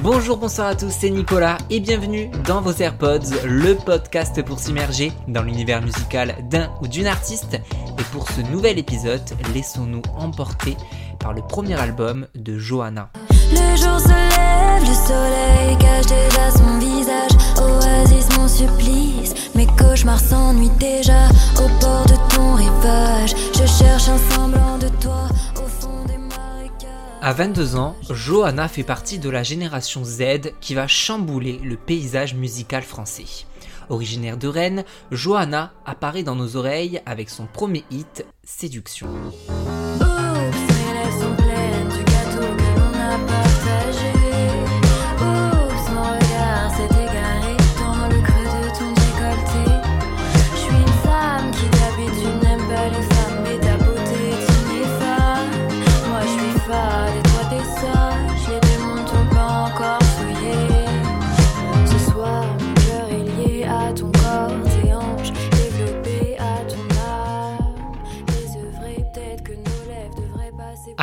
Bonjour, bonsoir à tous, c'est Nicolas et bienvenue dans vos AirPods, le podcast pour s'immerger dans l'univers musical d'un ou d'une artiste. Et pour ce nouvel épisode, laissons-nous emporter par le premier album de Johanna. Le jour se lève, le soleil cache déjà son visage. Oasis, mon supplice, mes cauchemars s'ennuient déjà. Au bord de ton rivage, je cherche un semblant de toi À 22 ans, Johanna fait partie de la génération Z qui va chambouler le paysage musical français. Originaire de Rennes, Johanna apparaît dans nos oreilles avec son premier hit, Séduction.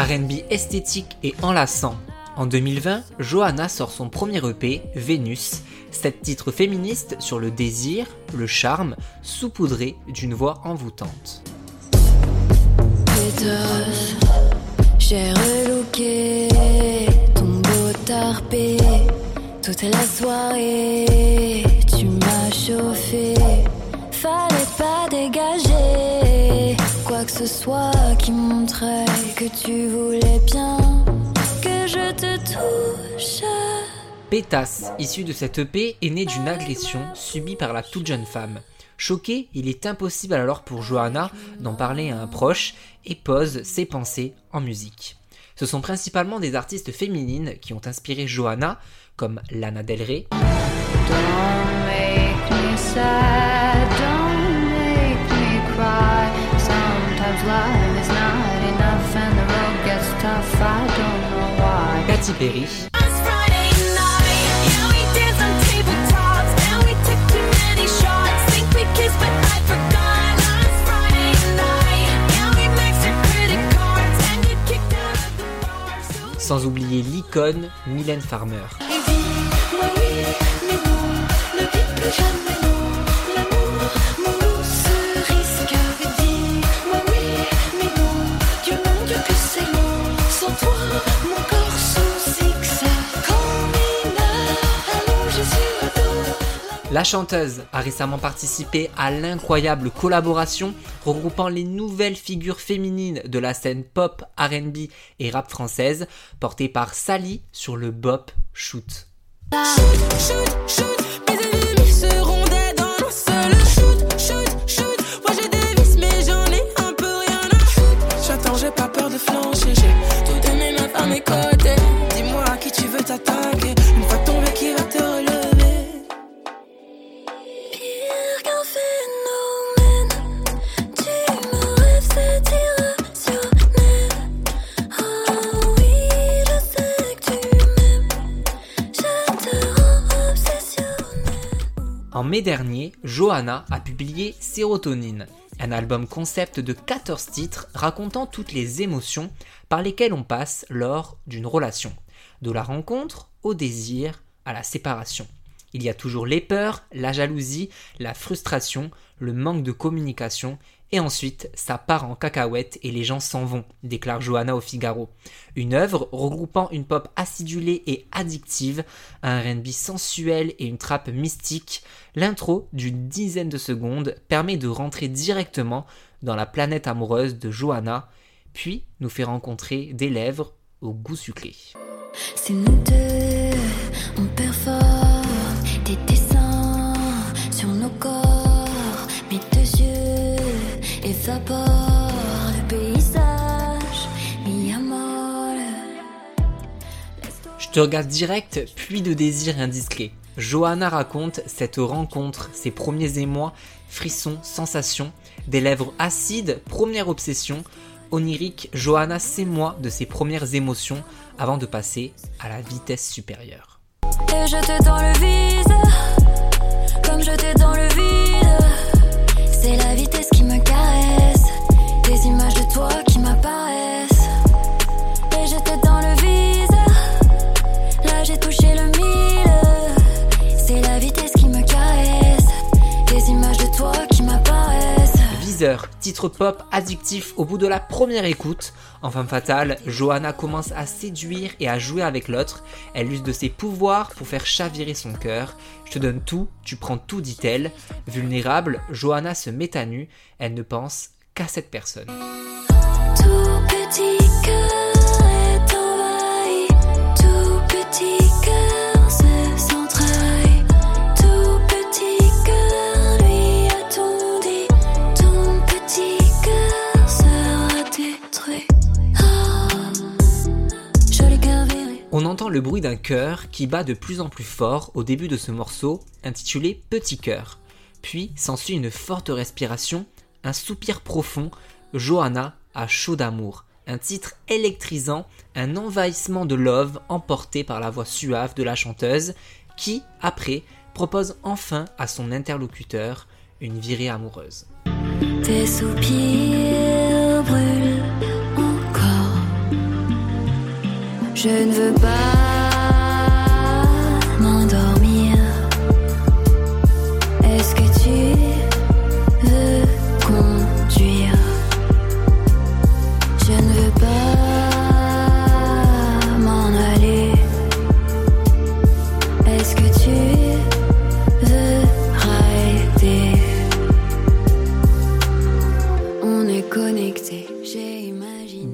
RB esthétique et enlaçant. En 2020, Johanna sort son premier EP, Vénus, sept titres féministes sur le désir, le charme, saupoudré d'une voix envoûtante. J'ai relooké ton beau tarpé toute la soirée. Tu m'as chauffé, fallait pas dégager quoi que ce soit qui montrait que tu voulais bien que je te touche. Pétasse, issu de cette EP, est né d'une agression subie par la toute jeune femme. Choqué, il est impossible alors pour Johanna d'en parler à un proche et pose ses pensées en musique. Ce sont principalement des artistes féminines qui ont inspiré Johanna, comme Lana Del Rey, Don't make me sad, don't make me cry. Katy Perry, sans oublier l'icône Mylène Farmer. Et dis-moi oui, mais non, ne La chanteuse a récemment participé à l'incroyable collaboration regroupant les nouvelles figures féminines de la scène pop, RB et rap française, portée par Sally sur le bop Shoot. j'ai pas peur de flancher, j'ai tout donné ma à mes côtés. Dis-moi à qui tu veux t'attaquer, mai dernier, Johanna a publié Sérotonine, un album concept de 14 titres racontant toutes les émotions par lesquelles on passe lors d'une relation, de la rencontre au désir à la séparation. Il y a toujours les peurs, la jalousie, la frustration, le manque de communication, et ensuite ça part en cacahuète et les gens s'en vont, déclare Johanna au Figaro. Une œuvre regroupant une pop acidulée et addictive, un R&B sensuel et une trappe mystique, l'intro d'une dizaine de secondes permet de rentrer directement dans la planète amoureuse de Johanna, puis nous fait rencontrer des lèvres au goût sucré. Te regarde direct, puis de désir indiscret. Johanna raconte cette rencontre, ses premiers émois, frissons, sensations, des lèvres acides, première obsession. Onirique, Johanna s'émoit de ses premières émotions avant de passer à la vitesse supérieure. Et dans le vide, comme jeté dans le vide. C'est la vitesse qui me caresse, des images de toi titre pop addictif au bout de la première écoute. En femme fatale, Johanna commence à séduire et à jouer avec l'autre. Elle use de ses pouvoirs pour faire chavirer son cœur. Je te donne tout, tu prends tout, dit-elle. Vulnérable, Johanna se met à nu. Elle ne pense qu'à cette personne. Bruit d'un cœur qui bat de plus en plus fort au début de ce morceau, intitulé Petit cœur. Puis s'ensuit une forte respiration, un soupir profond, Johanna a chaud d'amour. Un titre électrisant, un envahissement de love emporté par la voix suave de la chanteuse, qui, après, propose enfin à son interlocuteur une virée amoureuse. Je ne veux pas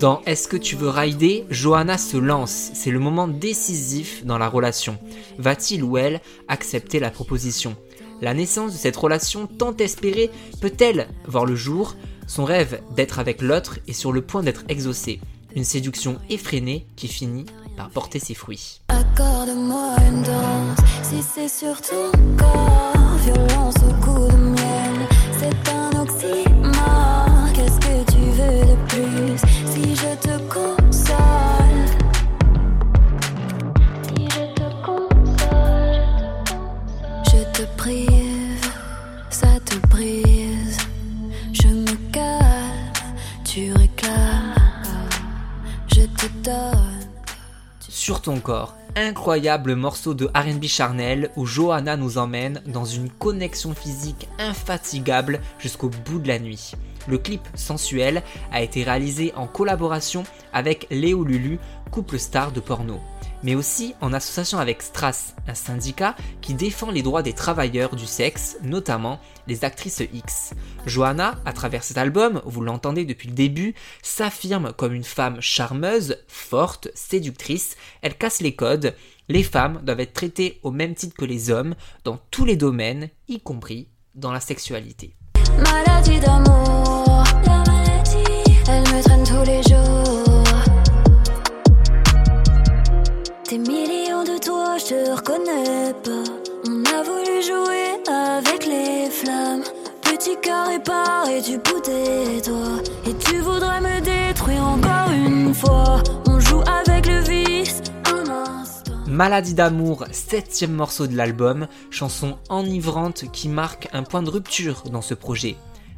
Dans Est-ce que tu veux rider Johanna se lance. C'est le moment décisif dans la relation. Va-t-il ou elle accepter la proposition? La naissance de cette relation tant espérée peut-elle voir le jour? Son rêve d'être avec l'autre est sur le point d'être exaucé. Une séduction effrénée qui finit par porter ses fruits. Sur ton corps, incroyable morceau de RB charnel où Johanna nous emmène dans une connexion physique infatigable jusqu'au bout de la nuit. Le clip sensuel a été réalisé en collaboration avec Léo Lulu, couple star de porno, mais aussi en association avec Strass, un syndicat qui défend les droits des travailleurs du sexe, notamment les actrices X. Johanna, à travers cet album, vous l'entendez depuis le début, s'affirme comme une femme charmeuse, forte, séductrice, elle casse les codes, les femmes doivent être traitées au même titre que les hommes dans tous les domaines, y compris dans la sexualité. Reconnais pas. On a voulu jouer avec les flammes. Petit cœur du. Et tu voudrais me détruire encore une fois. On joue avec le vice. Maladie d'amour, septième morceau de l'album, chanson enivrante qui marque un point de rupture dans ce projet.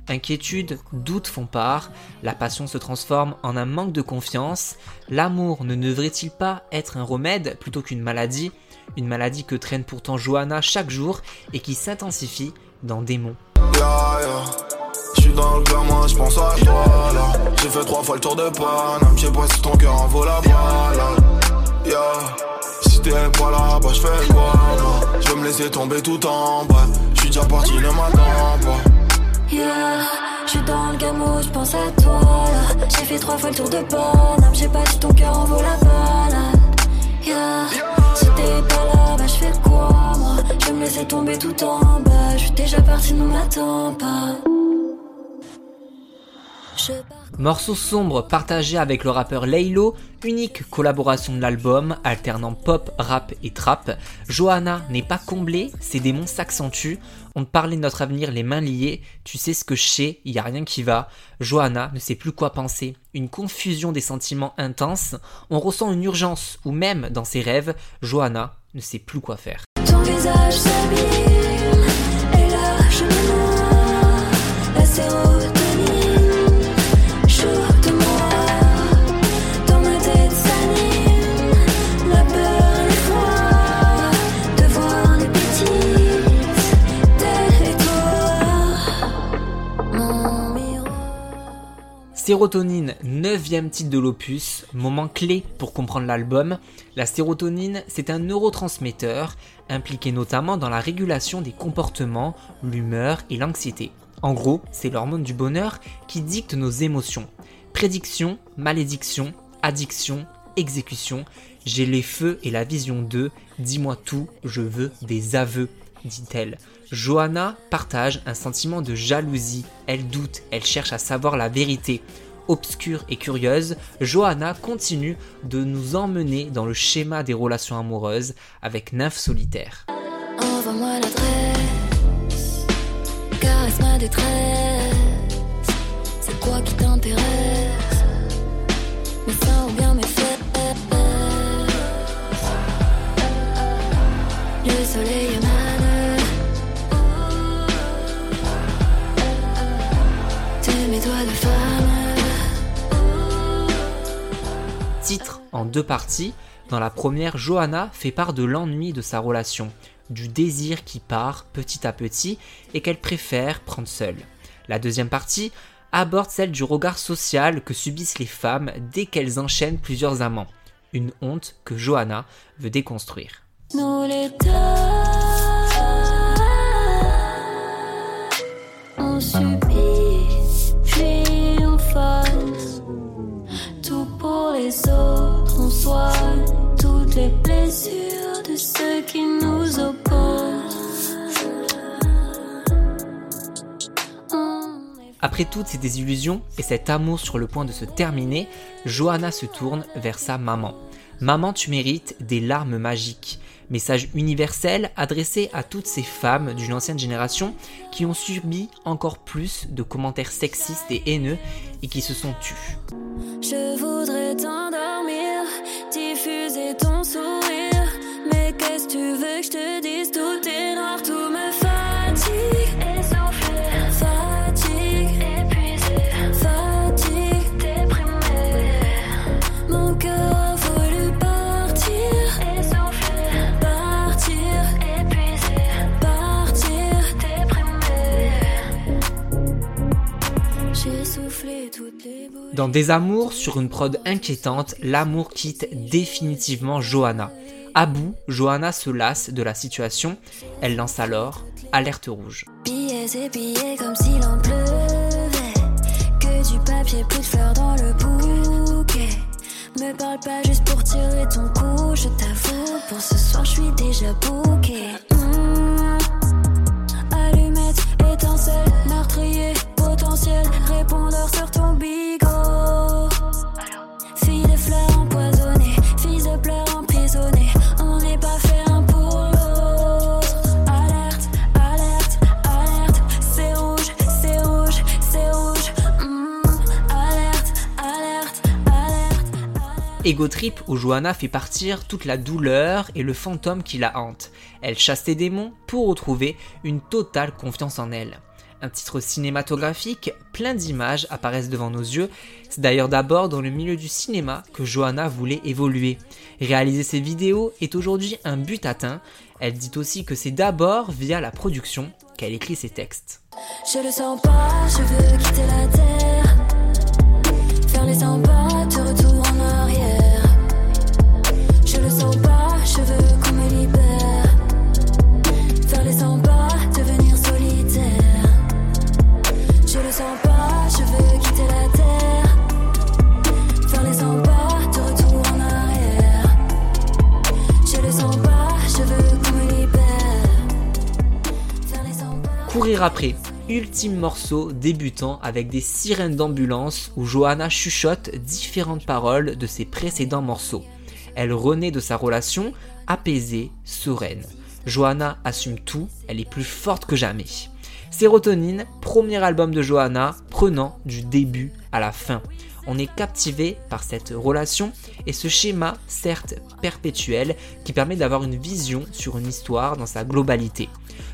Inquiétude, doute font part, la passion se transforme en un manque de confiance, l'amour ne devrait-il pas être un remède plutôt qu'une maladie? Une maladie que traîne pourtant Johanna chaque jour et qui s'intensifie dans Démon. Yeah, yeah. J'suis dans le gamin, j'pense à toi là. J'ai fait trois fois le tour de Paname, j'sais pas si ton cœur en vaut la balade. Yeah. Si t'es pas là, bah j'fais quoi moi J'vais me laisser tomber tout en bas. J'suis déjà parti, ne m'attends pas. Yeah, je suis dans le gameau, je pense à toi là. J'ai fait trois fois le tour de Paname, j'ai pas dit ton cœur en vaut la balade. Yeah, si t'es pas là, bah je fais quoi moi? Je me laisser tomber tout en bas, je suis déjà parti, ne m'attends pas. Morceau sombre partagé avec le rappeur Laylo, unique collaboration de l'album, alternant pop, rap et trap. Johanna n'est pas comblée, ses démons s'accentuent. On te parlait de notre avenir les mains liées, tu sais ce que je sais, y a rien qui va. Johanna ne sait plus quoi penser, une confusion des sentiments intenses. On ressent une urgence, ou même dans ses rêves, Johanna ne sait plus quoi faire. Sérotonine, neuvième titre de l'opus, moment clé pour comprendre l'album. La sérotonine, c'est un neurotransmetteur impliqué notamment dans la régulation des comportements, l'humeur et l'anxiété. En gros, c'est l'hormone du bonheur qui dicte nos émotions. Prédiction, malédiction, addiction, exécution, j'ai les feux et la vision d'eux, dis-moi tout, je veux des aveux, dit-elle. Johanna partage un sentiment de jalousie, elle doute, elle cherche à savoir la vérité. Obscure et curieuse, Johanna continue de nous emmener dans le schéma des relations amoureuses avec Nymphe solitaire. Envoie-moi. Deux parties. Dans la première, Johanna fait part de l'ennui de sa relation, du désir qui part petit à petit et qu'elle préfère prendre seule. La deuxième partie aborde celle du regard social que subissent les femmes dès qu'elles enchaînent plusieurs amants. Une honte que Johanna veut déconstruire. Nous les deux, on subit, on tout pour les autres. On soigne toutes les blessures de ceux qui nous opposent. On est Après toutes ces désillusions et cet amour sur le point de se terminer, Johanna se tourne vers sa maman. Maman, tu mérites des larmes magiques. Message universel adressé à toutes ces femmes d'une ancienne génération qui ont subi encore plus de commentaires sexistes et haineux et qui se sont tues. Je voudrais t'endormir, diffuser ton sourire. Mais qu'est-ce que tu veux que je te dise? Tout est noir, tout me fatigue. Dans Des Amours, sur une prod inquiétante, l'amour quitte définitivement Johanna. À bout, Johanna se lasse de la situation. Elle lance alors Alerte rouge. Billets et billets comme s'il en pleuvait. Que du papier, plus de fleurs dans le bouquet. Me parle pas juste pour tirer ton coup, je t'avoue. Pour ce soir, je suis déjà bouqué. Allumette, étincelle, meurtrier, potentiel. Répondeur sur ton bigot. Ego Trip où Johanna fait partir toute la douleur et le fantôme qui la hante. Elle chasse ses démons pour retrouver une totale confiance en elle. Un titre cinématographique, plein d'images apparaissent devant nos yeux. C'est d'ailleurs d'abord dans le milieu du cinéma que Johanna voulait évoluer. Réaliser ses vidéos est aujourd'hui un but atteint. Elle dit aussi que c'est d'abord via la production qu'elle écrit ses textes. Après, ultime morceau débutant avec des sirènes d'ambulance où Johanna chuchote différentes paroles de ses précédents morceaux. Elle renaît de sa relation apaisée, sereine. Johanna assume tout, elle est plus forte que jamais. Sérotonine, premier album de Johanna, prenant du début à la fin. On est captivé par cette relation et ce schéma, certes perpétuel, qui permet d'avoir une vision sur une histoire dans sa globalité.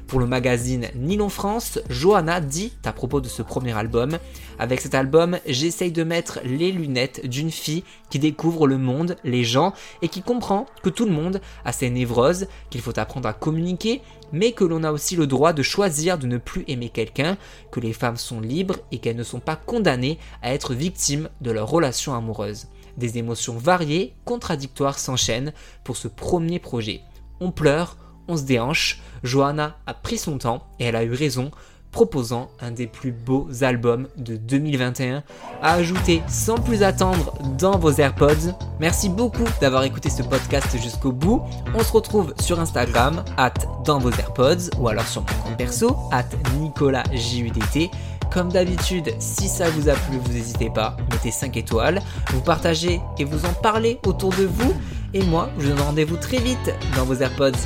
Pour le magazine Nylon France, Johanna dit à propos de ce premier album Avec cet album, j'essaye de mettre les lunettes d'une fille qui découvre le monde, les gens et qui comprend que tout le monde a ses névroses, qu'il faut apprendre à communiquer, mais que l'on a aussi le droit de choisir de ne plus aimer quelqu'un, que les femmes sont libres et qu'elles ne sont pas condamnées à être victimes de leur relation amoureuse. Des émotions variées, contradictoires s'enchaînent pour ce premier projet. On pleure, on se déhanche, Johanna a pris son temps et elle a eu raison, proposant un des plus beaux albums de 2021 à ajouter sans plus attendre dans vos AirPods. Merci beaucoup d'avoir écouté ce podcast jusqu'au bout. On se retrouve sur Instagram, at dans vos AirPods, ou alors sur mon compte perso, at NicolasJUDT. Comme d'habitude, si ça vous a plu, vous n'hésitez pas, mettez 5 étoiles, vous partagez et vous en parlez autour de vous. Et moi, je vous donne rendez-vous très vite dans vos AirPods.